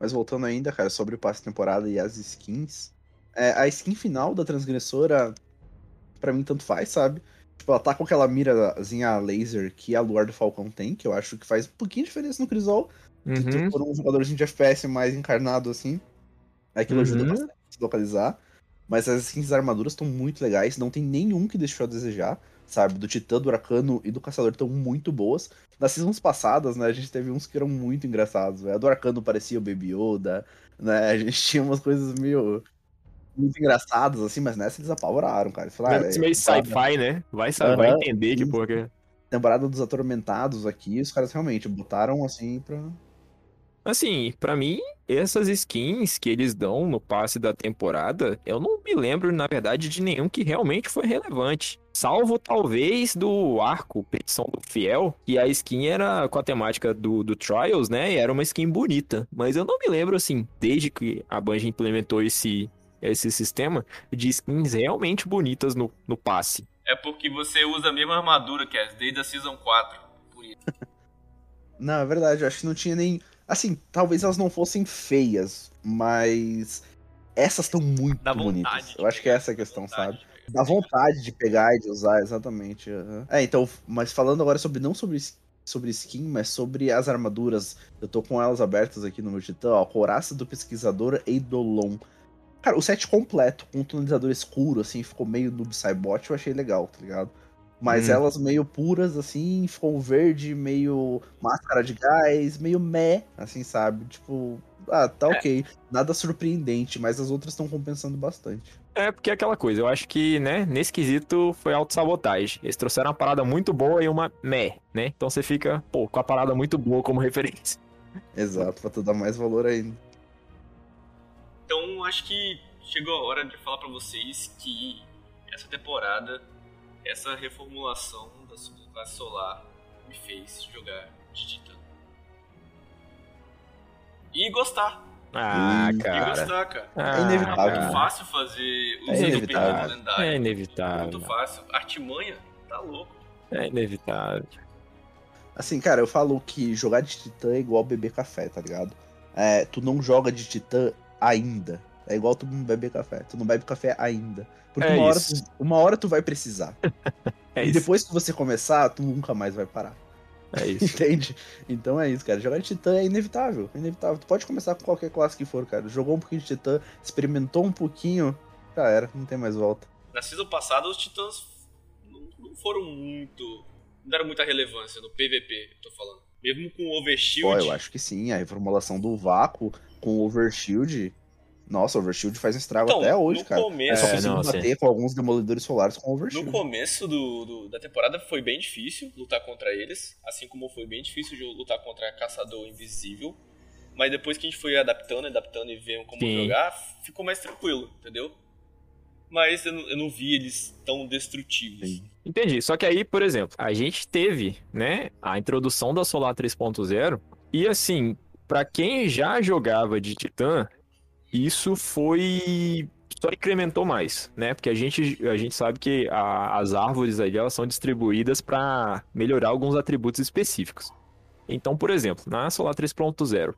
Mas voltando ainda, cara, sobre o passe temporada e as skins. é, a skin final da transgressora, pra mim, tanto faz, sabe? Tipo, ela tá com aquela mirazinha laser que a Luar do Falcão tem, que eu acho que faz um pouquinho de diferença no Crisol. Se tu Uhum. for um jogadorzinho de FPS mais encarnado assim, aquilo ajuda Uhum. bastante a se localizar. Mas as skins das armaduras estão muito legais, não tem nenhum que deixou a desejar, sabe? Do Titã, do Arcano e do Caçador estão muito boas. Nas seasons passadas, né, a gente teve uns que eram muito engraçados, velho. A do Arcano parecia o Baby Yoda, né? A gente tinha umas coisas meio. Muito engraçadas, assim, mas nessa eles apavoraram, cara. Eles falaram, "Ah, meio é, sci-fi, né? Vai, sa- vai entender que porra temporada dos atormentados aqui, os caras realmente botaram assim pra. Assim, pra mim, essas skins que eles dão no passe da temporada, eu não me lembro, na verdade, de nenhum que realmente foi relevante. Salvo talvez do arco, petição do fiel, que a skin era com a temática do, do Trials, né? E era uma skin bonita. Mas eu não me lembro, assim, desde que a Bungie implementou esse, esse sistema de skins realmente bonitas no, no passe. É porque você usa a mesma armadura, que é desde a Season 4. Por isso. Não, é verdade, eu acho que não tinha nem. Assim, talvez elas não fossem feias, mas essas estão muito bonitas. Eu acho que essa é a questão, sabe? Dá vontade de pegar e de usar, exatamente. aham. É, então, mas falando agora sobre não sobre, sobre skin, mas sobre as armaduras. Eu tô com elas abertas aqui no meu titã, ó. Coraça do Pesquisador Eidolon. Cara, o set completo, com um tonalizador escuro, assim, ficou meio no Cybot, eu achei legal, tá ligado? Mas Hum. elas meio puras, assim, ficou verde, meio máscara de gás, meio meh, assim, sabe? Tipo, ah, tá ok. Nada surpreendente, mas as outras estão compensando bastante. É, porque é aquela coisa, eu acho que, né, nesse quesito foi autossabotagem. Eles trouxeram uma parada muito boa e uma meh, né? Então você fica, pô, com a parada muito boa como referência. Exato, pra tu dar mais valor ainda. Então acho que chegou a hora de falar pra vocês que essa temporada, essa reformulação da subclasse solar me fez jogar de Titã. E gostar. Ah, Hum. E cara. gostar, cara. Ah, É inevitável, É muito cara. fácil fazer É o inevitável. período lendário. É inevitável. Muito fácil. Artimanha, tá louco. É inevitável. Assim, cara, eu falo que jogar de titã é igual beber café, tá ligado? É, tu não joga de titã ainda. É igual tu não bebe café. Tu não bebe café ainda. Porque É uma, hora tu, uma hora tu vai precisar. É e isso. depois que você começar, tu nunca mais vai parar. É isso. Entende? Então é isso, cara. Jogar de titã é inevitável. É inevitável. Tu pode começar com qualquer classe que for, cara. Jogou um pouquinho de titã, experimentou um pouquinho, já era. Não tem mais volta. Na season passada, os titãs não, não foram muito. Não deram muita relevância no PVP, eu tô falando. Mesmo com o Overshield. Pô, eu acho que sim. A reformulação do vácuo com o Overshield. Nossa, o Overshield faz um estrago Então, até hoje, no cara. É começo, só É, consigo não, sim. bater com alguns demolidores solares com No Overshield. começo do, do- da temporada foi bem difícil lutar contra eles, assim como foi bem difícil de lutar contra Caçador Invisível. Mas depois que a gente foi adaptando, adaptando e vendo como Sim. jogar, ficou mais tranquilo, entendeu? Mas eu não, eu não vi eles tão destrutivos. Sim. Entendi. Só que aí, por exemplo, a gente teve, né, a introdução da Solar 3.0 e assim, pra quem já jogava de Titã, isso foi só incrementou mais, né? Porque a gente, a gente sabe que a- as árvores aí elas são distribuídas para melhorar alguns atributos específicos. Então, por exemplo, na Solar 3.0,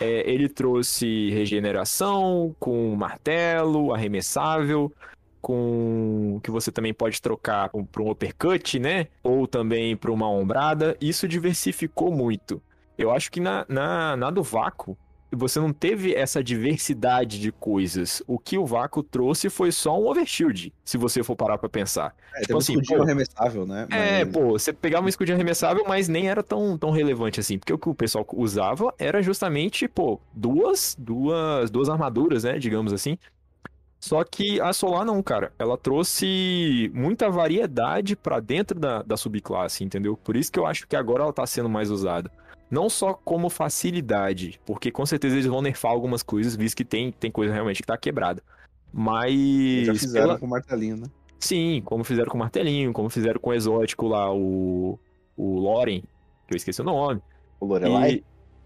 é, ele trouxe regeneração com martelo, arremessável, com que você também pode trocar para um uppercut, né? Ou também para uma ombrada. Isso diversificou muito. Eu acho que na, na, na do vácuo, você não teve essa diversidade de coisas. O que o vácuo trouxe foi só um overshield, se você for parar para pensar. É, Tipo tem um assim, escudinho pô, arremessável, né? É, Mas- pô, você pegava um escudinho arremessável, mas nem era tão, tão relevante assim. Porque o que o pessoal usava era justamente, pô, duas, duas, duas armaduras, né? Digamos assim. Só que a Solar não, cara. Ela trouxe muita variedade pra dentro da, da subclasse, entendeu? Por isso que eu acho que agora ela tá sendo mais usada. Não só como facilidade, porque com certeza eles vão nerfar algumas coisas, visto que tem, tem coisa realmente que tá quebrada. Mas. Já fizeram pela- com o martelinho, né? Sim, como fizeram com o Martelinho, como fizeram com o exótico lá, o, o Loren, que eu esqueci o nome. O Lorelai.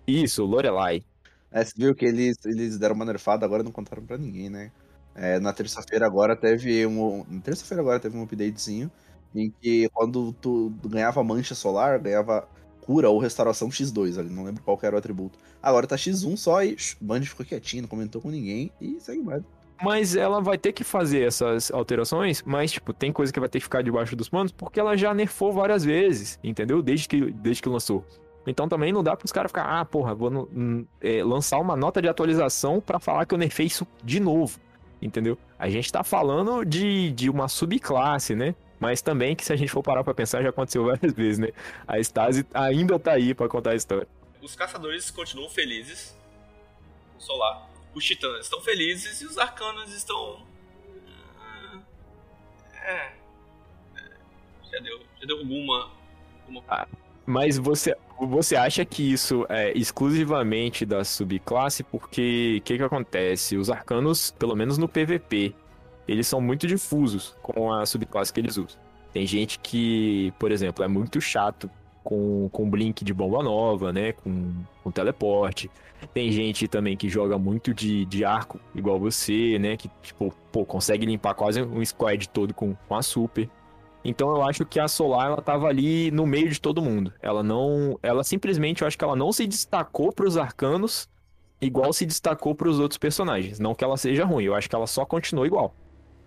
E- Isso, o Lorelai. É, você viu que eles, eles deram uma nerfada, agora não contaram pra ninguém, né? É, na terça-feira agora teve um. Na terça-feira agora teve um updatezinho em que quando tu ganhava mancha solar, ganhava cura ou restauração X2 ali, não lembro qual era o atributo. Agora tá X1 só e o Band ficou quietinho, não comentou com ninguém e segue mais. Mas ela vai ter que fazer essas alterações, mas, tipo, tem coisa que vai ter que ficar debaixo dos panos, porque ela já nerfou várias vezes, entendeu? Desde que, desde que lançou. Então também não dá pros caras ficar, ah, porra, vou hum, é, lançar uma nota de atualização pra falar que eu nerfei isso de novo, entendeu? A gente tá falando de, de uma subclasse, né? Mas também que se a gente for parar pra pensar, já aconteceu várias vezes, né? A Stasi ainda tá aí pra contar a história. Os caçadores continuam felizes o Solar. Os titãs estão felizes e os arcanos estão. ah, É. Já deu, já deu alguma. Mas você, você acha que isso é exclusivamente da subclasse? Porque o que, que acontece? Os arcanos, pelo menos no PVP, eles são muito difusos com a subclasse que eles usam. Tem gente que, por exemplo, é muito chato com, com blink de bomba nova, né? Com, com teleporte. Tem gente também que joga muito de, de arco, igual você, né? Que, tipo, pô, consegue limpar quase um squad todo com, com a super. Então eu acho que a Solar, ela tava ali no meio de todo mundo. Ela não... Ela simplesmente, eu acho que ela não se destacou pros arcanos igual se destacou pros outros personagens. Não que ela seja ruim, eu acho que ela só continuou igual.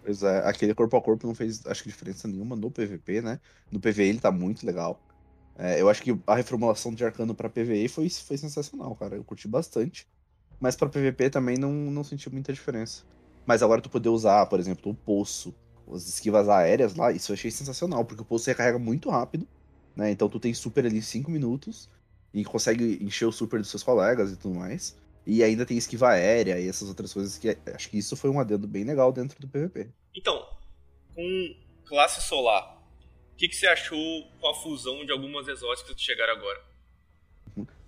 Pois é, aquele corpo a corpo não fez, acho que, diferença nenhuma no PVP, né? No PVE ele tá muito legal. É, eu acho que a reformulação de Arcano pra PVE foi, foi sensacional, cara. Eu curti bastante. Mas pra PVP também não, não senti muita diferença. Mas agora tu poder usar, por exemplo, o Poço, as esquivas aéreas lá, isso eu achei sensacional, porque o Poço recarrega muito rápido, né? Então tu tem super ali em 5 minutos e consegue encher o super dos seus colegas e tudo mais. E ainda tem esquiva aérea e essas outras coisas que acho que isso foi um adendo bem legal dentro do PVP. Então, com classe solar, o que, que você achou com a fusão de algumas exóticas que chegaram agora?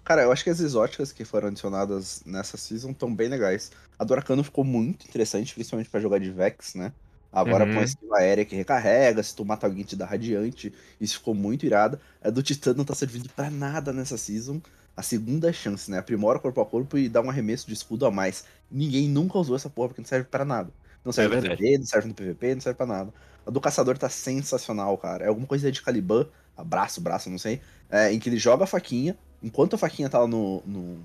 Cara, eu acho que as exóticas que foram adicionadas nessa season estão bem legais. A do Arcano ficou muito interessante, principalmente para jogar de Vex, né? Agora Uhum. com a esquiva aérea que recarrega, se tu mata alguém te dá radiante, isso ficou muito irado. A do Titã não tá servindo pra nada nessa season. A segunda chance, né? Aprimora corpo a corpo e dá um arremesso de escudo a mais. Ninguém nunca usou essa porra porque não serve pra nada. Não serve É. PvP, não serve no PVP, não serve pra nada. A do caçador tá sensacional, cara. É alguma coisa de Caliban, abraço, braço, não sei. é, em que ele joga a faquinha, enquanto a faquinha tá lá no, no-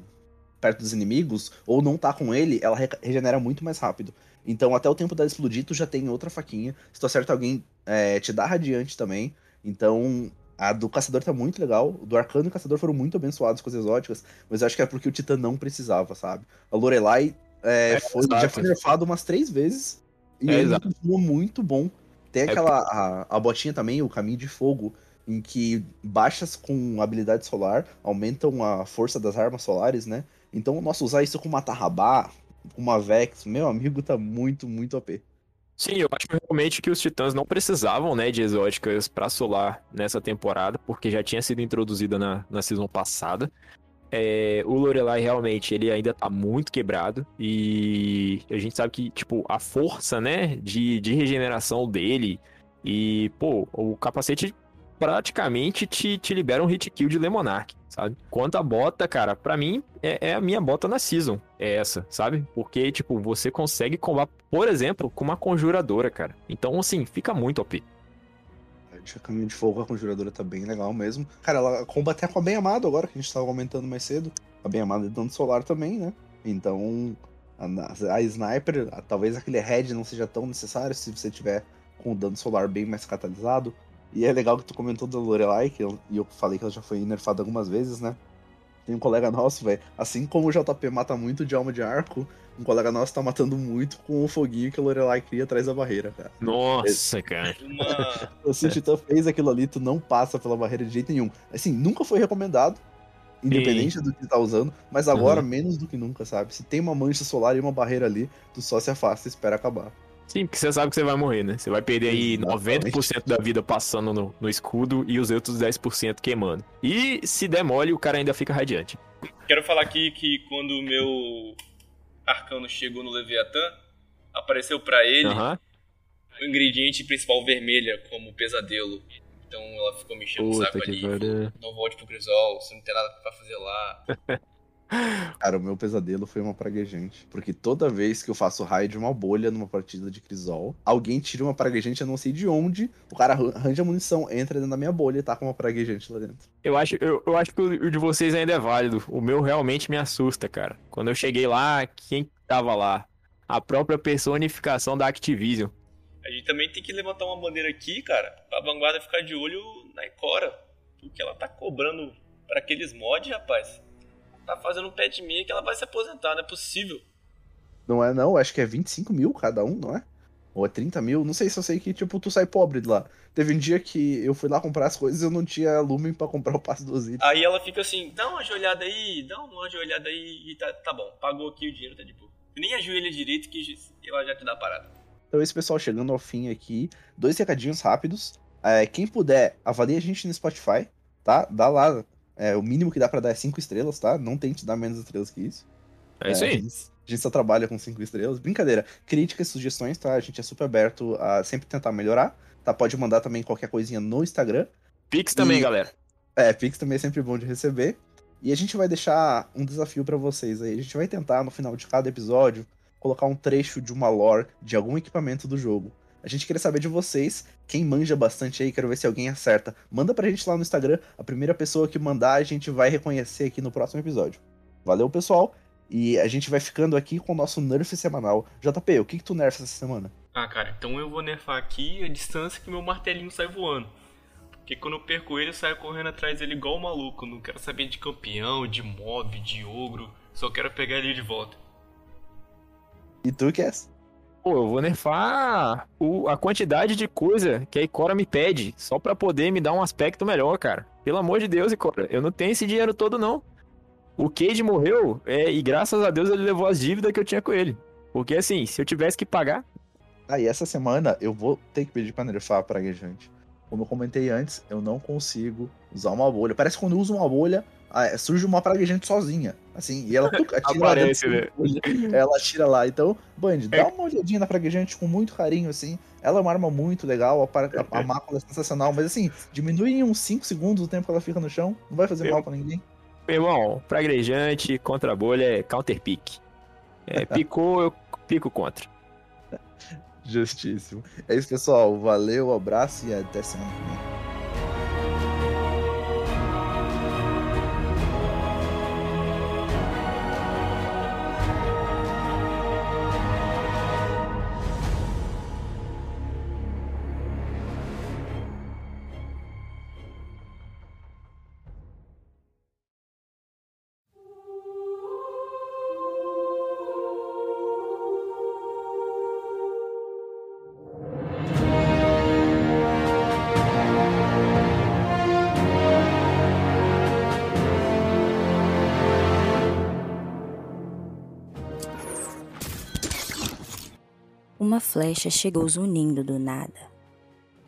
perto dos inimigos, ou não tá com ele, ela re- regenera muito mais rápido. Então, até o tempo dela explodir, tu já tem outra faquinha. Se tu acerta alguém, é, te dá radiante também. Então, a do caçador tá muito legal. O do arcano e o caçador foram muito abençoados com as exóticas, mas eu acho que é porque o titã não precisava, sabe? A Lorelai é, É, foi, exato. já foi nerfado umas três vezes e É, exato. continua muito bom. Tem É aquela a, a botinha também, o caminho de fogo, em que baixas com habilidade solar aumentam a força das armas solares, né? Então, nossa, usar isso com uma Tarrabá, com uma Vex, meu amigo, tá muito, muito OP. Sim, eu acho realmente que os Titãs não precisavam, né, de exóticas pra solar nessa temporada, porque já tinha sido introduzida na, na season passada. É, o Lorelai realmente, ele ainda tá muito quebrado e a gente sabe que, tipo, a força, né, de, de regeneração dele e, pô, o capacete praticamente te, te libera um hit kill de Lemonarch, sabe? Quanto a bota, cara, pra mim é, é a minha bota na season, é essa, sabe? Porque, tipo, você consegue combar, por exemplo, com uma conjuradora, cara. Então, assim, fica muito OP. A caminho de fogo, a conjuradora tá bem legal mesmo. Cara, ela combate até com a bem amado agora, que a gente tava comentando mais cedo. A bem amada é dano solar também, né? Então, a, a sniper, a- talvez aquele head não seja tão necessário se você tiver com o dano solar bem mais catalisado. E é legal que tu comentou da Lorelai, que eu, eu falei que ela já foi nerfada algumas vezes, né? Tem um colega nosso, velho. Assim como o JP mata muito de alma de arco, um colega nosso tá matando muito com o foguinho que a Lorelai cria atrás da barreira, cara. Nossa, cara. Se o Titã fez aquilo ali, tu não passa pela barreira de jeito nenhum. Assim, nunca foi recomendado, independente do que tá usando, mas agora Uhum. menos do que nunca, sabe? Se tem uma mancha solar e uma barreira ali, tu só se afasta e espera acabar. Sim, porque você sabe que você vai morrer, né? Você vai perder aí Exatamente. 90% da vida passando no, no escudo e os outros 10% queimando. E se der mole, o cara ainda fica radiante. Quero falar aqui que quando o meu arcano chegou no Leviatã, apareceu pra ele o ingrediente principal vermelha como pesadelo. Então ela ficou me enchendo o saco ali. pariu. Não volte pro Crisol, você não tem nada pra fazer lá. Cara, o meu pesadelo foi uma praguejante. Porque toda vez que eu faço raio de uma bolha numa partida de Crisol, alguém tira uma praguejante, eu não sei de onde, o cara arran- arranja munição, entra dentro da minha bolha e tá com uma praguejante lá dentro. Eu acho, eu, eu acho que o de vocês ainda é válido. O meu realmente me assusta, cara. Quando eu cheguei lá, quem tava lá? A própria personificação da Activision. A gente também tem que levantar uma bandeira aqui, cara, pra vanguarda ficar de olho na Ikora. Porque ela tá cobrando pra aqueles mods, rapaz. Tá fazendo um pé de meia que ela vai se aposentar, não é possível. Não é não, acho que é 25 mil cada um, não é? Ou é 30 mil, não sei se eu sei que, tipo, tu sai pobre de lá. Teve um dia que eu fui lá comprar as coisas e eu não tinha lumen pra comprar o passe do Osiris. Aí ela fica assim, dá uma joelhada aí, dá uma joelhada aí e tá, tá bom, pagou aqui o dinheiro, tá de boa. Nem ajoelha direito que ela já te dá a parada. Então esse pessoal chegando ao fim aqui, dois recadinhos rápidos. É, quem puder, avalie a gente no Spotify, tá? Dá lá, é, o mínimo que dá pra dar é 5 estrelas, tá? Não tente dar menos estrelas que isso. É isso a aí. gente, a gente só trabalha com cinco estrelas. Brincadeira. Críticas, sugestões, tá? A gente é super aberto a sempre tentar melhorar. Tá? Pode mandar também qualquer coisinha no Instagram. Pix também, E- galera. É, Pix também é sempre bom de receber. E a gente vai deixar um desafio pra vocês aí. A gente vai tentar, no final de cada episódio, colocar um trecho de uma lore de algum equipamento do jogo. A gente queria saber de vocês, quem manja bastante aí, quero ver se alguém acerta. Manda pra gente lá no Instagram, a primeira pessoa que mandar a gente vai reconhecer aqui no próximo episódio. Valeu, pessoal! E a gente vai ficando aqui com o nosso nerf semanal. JP, o que, que tu nerfa essa semana? Ah, cara, então eu vou nerfar aqui a distância que meu martelinho sai voando. Porque quando eu perco ele, eu saio correndo atrás dele igual um maluco. Não quero saber de campeão, de mob, de ogro. Só quero pegar ele de volta. E tu, Cass? Pô, eu vou nerfar o, a quantidade de coisa que a Ikora me pede, só pra poder me dar um aspecto melhor, cara. Pelo amor de Deus, Ikora, eu não tenho esse dinheiro todo, não. O Cade morreu, é, e graças a Deus ele levou as dívidas que eu tinha com ele. Porque assim, se eu tivesse que pagar. Ah, e essa semana eu vou ter que pedir pra nerfar a praguejante. Como eu comentei antes, eu não consigo usar uma bolha. Parece que quando eu uso uma bolha, ah, surge uma praguejante sozinha. Assim, e ela tuca, atira lá Aparece, dentro da bolha, Ela atira lá. Então, Band, dá uma olhadinha na praguejante com muito carinho, assim. Ela é uma arma muito legal, a, a, a mácula é sensacional, mas assim, diminui em uns 5 segundos o tempo que ela fica no chão. Não vai fazer Eu- mal pra ninguém. Meu irmão, pragrejante contra a bolha é counter pick. É, picou, eu pico contra. Justíssimo. É isso, pessoal. Valeu, abraço e até semana que vem. Uma flecha chegou zunindo do nada.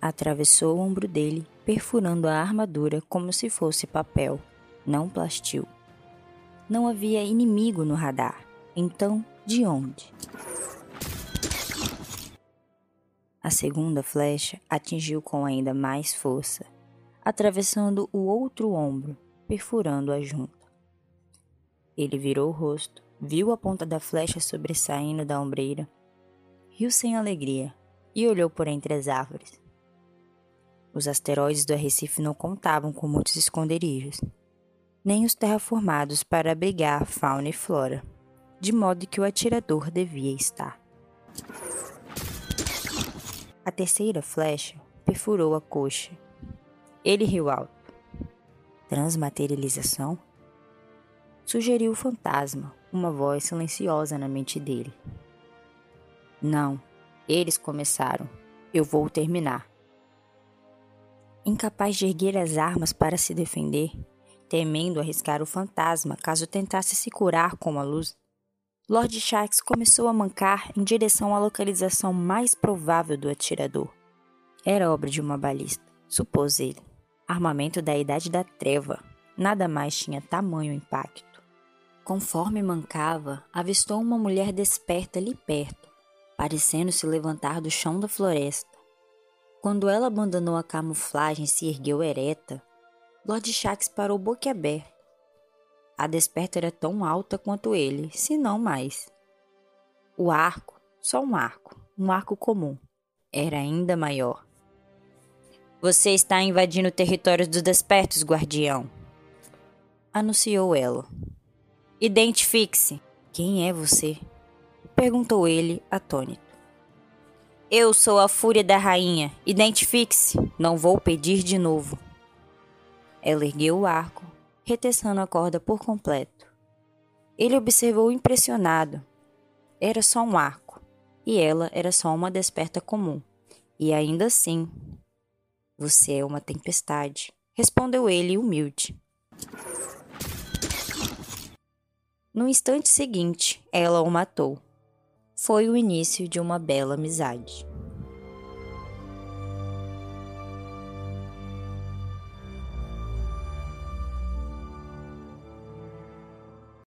Atravessou o ombro dele, perfurando a armadura como se fosse papel, não plastil. Não havia inimigo no radar. Então, de onde? A segunda flecha atingiu com ainda mais força, atravessando o outro ombro, perfurando a junta. Ele virou o rosto, viu a ponta da flecha sobressaindo da ombreira riu sem alegria e olhou por entre as árvores. Os asteroides do Arrecife não contavam com muitos esconderijos, nem os terraformados para abrigar fauna e flora, de modo que o atirador devia estar. A terceira flecha perfurou a coxa. Ele riu alto. Transmaterialização? Sugeriu o fantasma, uma voz silenciosa na mente dele. Não, eles começaram. Eu vou terminar. Incapaz de erguer as armas para se defender, temendo arriscar o fantasma caso tentasse se curar com a luz, Lord Shax começou a mancar em direção à localização mais provável do atirador. Era obra de uma balista, supôs ele. Armamento da Idade da Treva. Nada mais tinha tamanho impacto. Conforme mancava, avistou uma mulher desperta ali perto parecendo se levantar do chão da floresta. Quando ela abandonou a camuflagem e se ergueu ereta, Lord Shax parou boquiaberto. A desperta era tão alta quanto ele, se não mais. O arco, só um arco, um arco comum, era ainda maior. Você está invadindo o território dos despertos, guardião, anunciou ela. Identifique-se. Quem é você? Perguntou ele, atônito. Eu sou a Fúria da Rainha. Identifique-se. Não vou pedir de novo. Ela ergueu o arco, reteçando a corda por completo. Ele observou impressionado. Era só um arco, e ela era só uma desperta comum. E ainda assim. Você é uma tempestade, respondeu ele humilde. No instante seguinte, ela o matou foi o início de uma bela amizade.